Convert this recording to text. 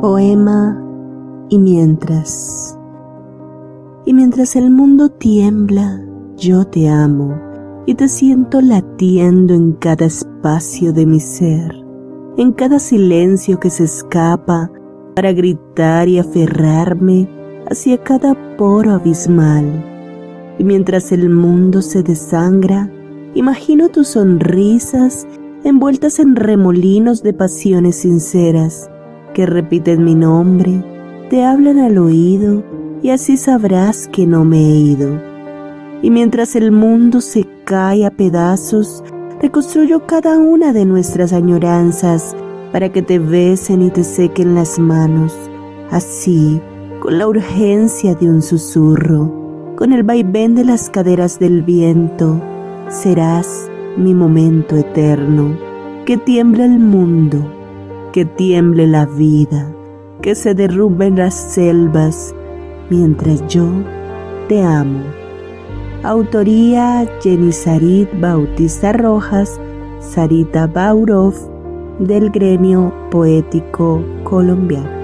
Poema y mientras. Y mientras el mundo tiembla, yo te amo y te siento latiendo en cada espacio de mi ser, en cada silencio que se escapa para gritar y aferrarme hacia cada poro abismal. Y mientras el mundo se desangra, imagino tus sonrisas envueltas en remolinos de pasiones sinceras que repiten mi nombre, te hablan al oído y así sabrás que no me he ido. Y mientras el mundo se cae a pedazos, reconstruyo cada una de nuestras añoranzas para que te besen y te sequen las manos, así, con la urgencia de un susurro, con el vaivén de las caderas del viento, serás mi momento eterno, que tiembla el mundo que tiemble la vida, que se derrumben las selvas, mientras yo te amo. Autoría Jenny Sarit Bautista Rojas, Sarita Baurov, del gremio poético colombiano.